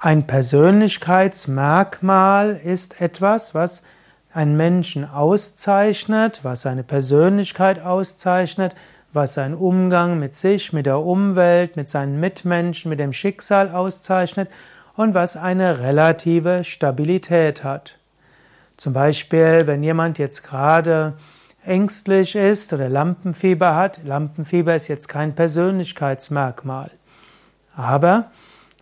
Ein Persönlichkeitsmerkmal ist etwas, was einen Menschen auszeichnet, was seine Persönlichkeit auszeichnet, was seinen Umgang mit sich, mit der Umwelt, mit seinen Mitmenschen, mit dem Schicksal auszeichnet und was eine relative Stabilität hat. Zum Beispiel, wenn jemand jetzt gerade ängstlich ist oder Lampenfieber hat, Lampenfieber ist jetzt kein Persönlichkeitsmerkmal. Aber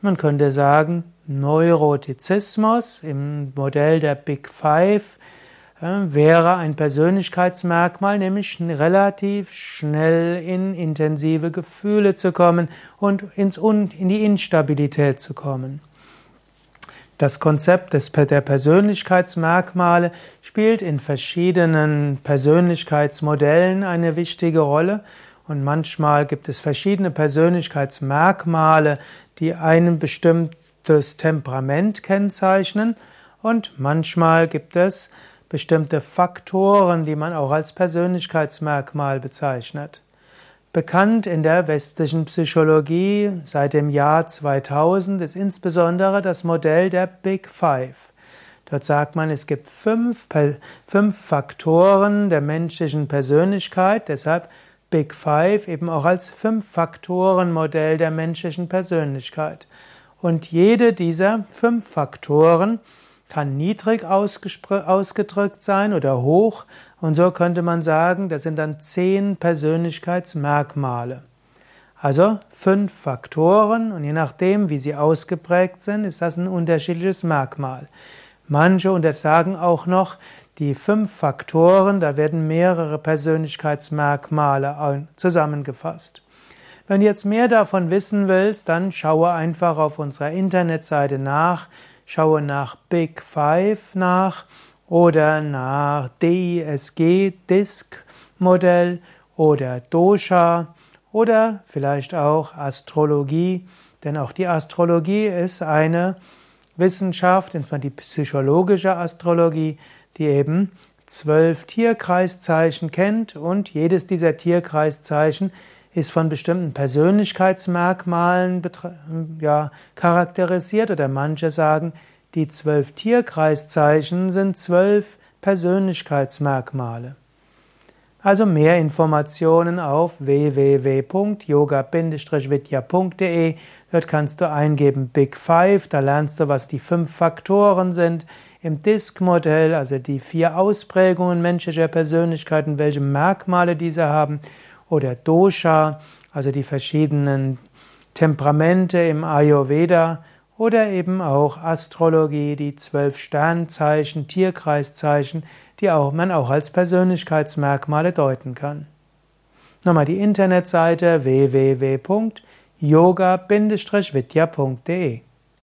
man könnte sagen, Neurotizismus im Modell der Big Five äh, wäre ein Persönlichkeitsmerkmal, nämlich relativ schnell in intensive Gefühle zu kommen und ins, in die Instabilität zu kommen. Das Konzept des, der Persönlichkeitsmerkmale spielt in verschiedenen Persönlichkeitsmodellen eine wichtige Rolle und manchmal gibt es verschiedene Persönlichkeitsmerkmale, die ein bestimmtes Temperament kennzeichnen und manchmal gibt es bestimmte Faktoren, die man auch als Persönlichkeitsmerkmal bezeichnet. Bekannt in der westlichen Psychologie seit dem Jahr 2000 ist insbesondere das Modell der Big Five. Dort sagt man, es gibt fünf, fünf Faktoren der menschlichen Persönlichkeit, deshalb Big Five eben auch als Fünf-Faktoren-Modell der menschlichen Persönlichkeit. Und jede dieser fünf Faktoren kann niedrig ausgedrückt sein oder hoch. Und so könnte man sagen, das sind dann zehn Persönlichkeitsmerkmale. Also fünf Faktoren und je nachdem, wie sie ausgeprägt sind, ist das ein unterschiedliches Merkmal. Manche untersagen auch noch die fünf Faktoren, da werden mehrere Persönlichkeitsmerkmale zusammengefasst. Wenn du jetzt mehr davon wissen willst, dann schaue einfach auf unserer Internetseite nach Schaue nach Big Five nach oder nach DISG, Disk Modell oder Dosha oder vielleicht auch Astrologie, denn auch die Astrologie ist eine Wissenschaft, insbesondere die psychologische Astrologie, die eben zwölf Tierkreiszeichen kennt und jedes dieser Tierkreiszeichen ist von bestimmten Persönlichkeitsmerkmalen ja, charakterisiert oder manche sagen, die zwölf Tierkreiszeichen sind zwölf Persönlichkeitsmerkmale. Also mehr Informationen auf www.yoga-vidya.de. Dort kannst du eingeben Big Five, da lernst du, was die fünf Faktoren sind. Im Disk-Modell, also die vier Ausprägungen menschlicher Persönlichkeiten, welche Merkmale diese haben oder Dosha, also die verschiedenen Temperamente im Ayurveda oder eben auch Astrologie, die zwölf Sternzeichen, Tierkreiszeichen, die auch, man auch als Persönlichkeitsmerkmale deuten kann. Nochmal die Internetseite www.yoga-vidya.de